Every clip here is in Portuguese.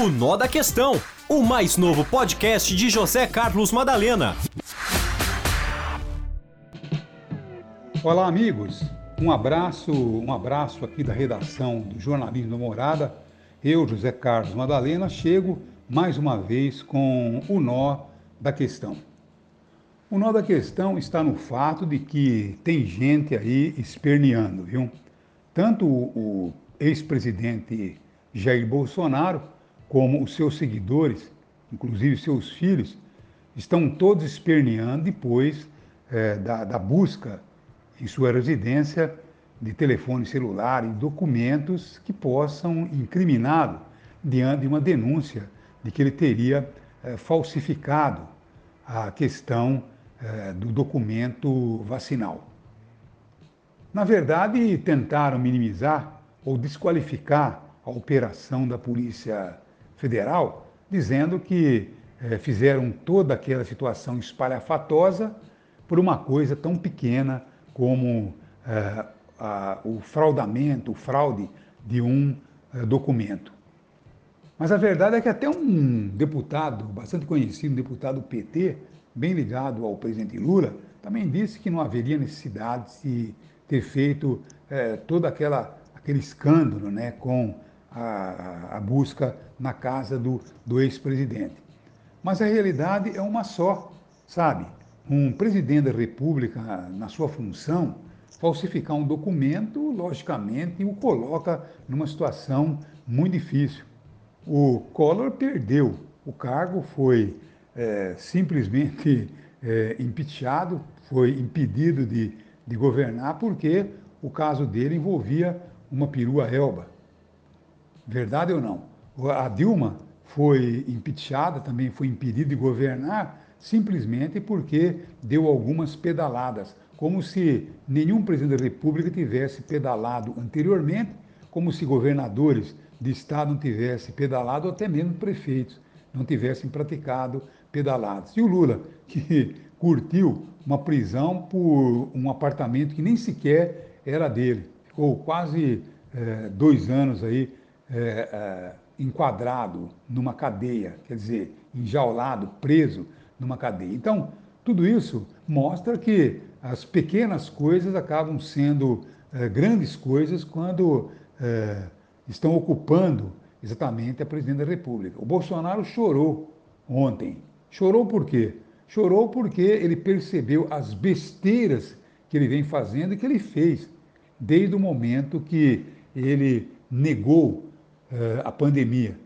O Nó da Questão, o mais novo podcast de José Carlos Madalena. Olá, amigos. Um abraço, um abraço aqui da redação do Jornalismo da Morada. Eu, José Carlos Madalena, chego mais uma vez com o nó da questão. O nó da questão está no fato de que tem gente aí esperneando, viu? Tanto o ex-presidente Jair Bolsonaro, como os seus seguidores, inclusive seus filhos, estão todos esperneando depois é, da, da busca em sua residência de telefone celular e documentos que possam incriminá-lo diante de uma denúncia de que ele teria é, falsificado a questão é, do documento vacinal. Na verdade, tentaram minimizar ou desqualificar a operação da Polícia Federal, dizendo que é, fizeram toda aquela situação espalhafatosa por uma coisa tão pequena como é, a, o fraudamento, o fraude de um é, documento. Mas a verdade é que até um deputado bastante conhecido, um deputado PT, bem ligado ao presidente Lula, também disse que não haveria necessidade de ter feito é, todo aquela, aquele escândalo né, com a, a busca na casa do, do ex-presidente. Mas a realidade é uma só, sabe? Um presidente da República, na sua função, falsificar um documento, logicamente, o coloca numa situação muito difícil. O Collor perdeu o cargo, foi é, simplesmente é, impeachado, foi impedido de, de governar, porque o caso dele envolvia uma perua elba. Verdade ou não? A Dilma foi impeachada, também foi impedida de governar, simplesmente porque deu algumas pedaladas, como se nenhum presidente da República tivesse pedalado anteriormente, como se governadores de estado não tivessem pedalado, ou até mesmo prefeitos não tivessem praticado pedaladas. E o Lula, que curtiu uma prisão por um apartamento que nem sequer era dele, ficou quase é, dois anos aí é, é, enquadrado numa cadeia, quer dizer, enjaulado, preso numa cadeia. Então, tudo isso mostra que as pequenas coisas acabam sendo é, grandes coisas quando é, estão ocupando exatamente a presidente da República. O Bolsonaro chorou ontem. Chorou por quê? Chorou porque ele percebeu as besteiras que ele vem fazendo e que ele fez desde o momento que ele negou a pandemia,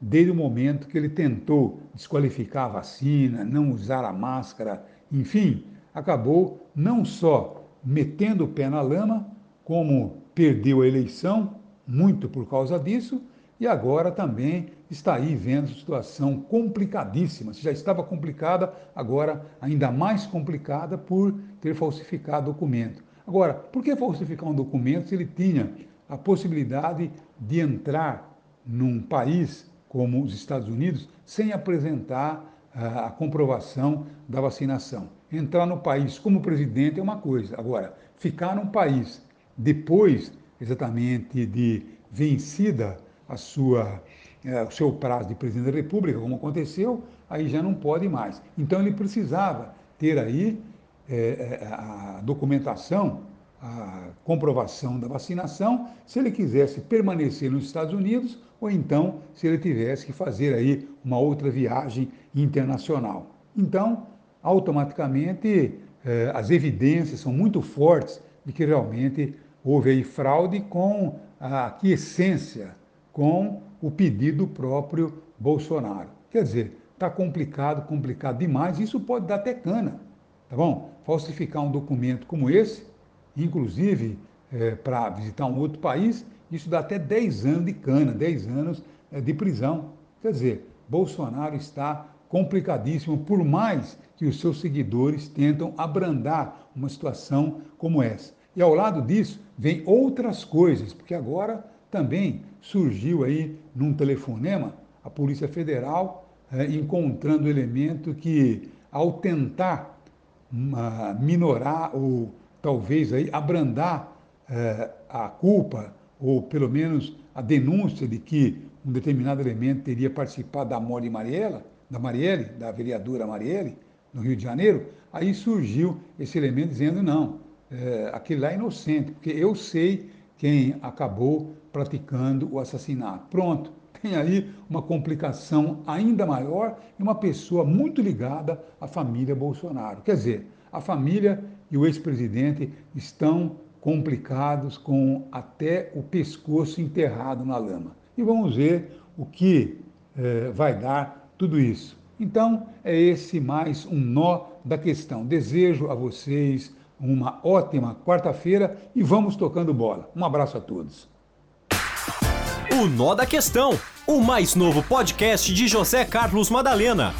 desde o momento que ele tentou desqualificar a vacina, não usar a máscara, enfim, acabou não só metendo o pé na lama, como perdeu a eleição, muito por causa disso, e agora também está aí vendo situação complicadíssima. Se já estava complicada, agora ainda mais complicada por ter falsificado documento. Agora, por que falsificar um documento se ele tinha a possibilidade de entrar num país como os Estados Unidos sem apresentar ah, a comprovação da vacinação? Entrar no país como presidente é uma coisa, agora, ficar num país depois exatamente de vencida a sua, é, o seu prazo de presidente da República, como aconteceu, aí já não pode mais. Então ele precisava ter aí é, a documentação, a comprovação da vacinação, se ele quisesse permanecer nos Estados Unidos ou então se ele tivesse que fazer aí uma outra viagem internacional. Então, automaticamente, é, as evidências são muito fortes de que realmente houve aí fraude com a aquiescência com o pedido próprio Bolsonaro. Quer dizer, está complicado, complicado demais, isso pode dar até cana, tá bom? Falsificar um documento como esse, inclusive é, para visitar um outro país, isso dá até 10 anos de cana, 10 anos é, de prisão. Quer dizer, Bolsonaro está complicadíssimo, por mais que os seus seguidores tentam abrandar uma situação como essa. E ao lado disso, vem outras coisas, porque agora também surgiu aí num telefonema a Polícia Federal é, encontrando elemento que, ao tentar uma, minorar ou talvez aí abrandar é, a culpa ou pelo menos a denúncia de que um determinado elemento teria participado da morte de Mariela, da Marielle, da vereadora Marielle, no Rio de Janeiro, aí surgiu esse elemento dizendo não, é, aquele lá é inocente, porque eu sei quem acabou praticando o assassinato. Pronto, tem aí uma complicação ainda maior e uma pessoa muito ligada à família Bolsonaro. Quer dizer, a família e o ex-presidente estão complicados com até o pescoço enterrado na lama. E vamos ver o que eh, vai dar tudo isso. Então, é esse mais um nó da questão. Desejo a vocês uma ótima quarta-feira e vamos tocando bola. Um abraço a todos. O Nó da Questão, o mais novo podcast de José Carlos Madalena.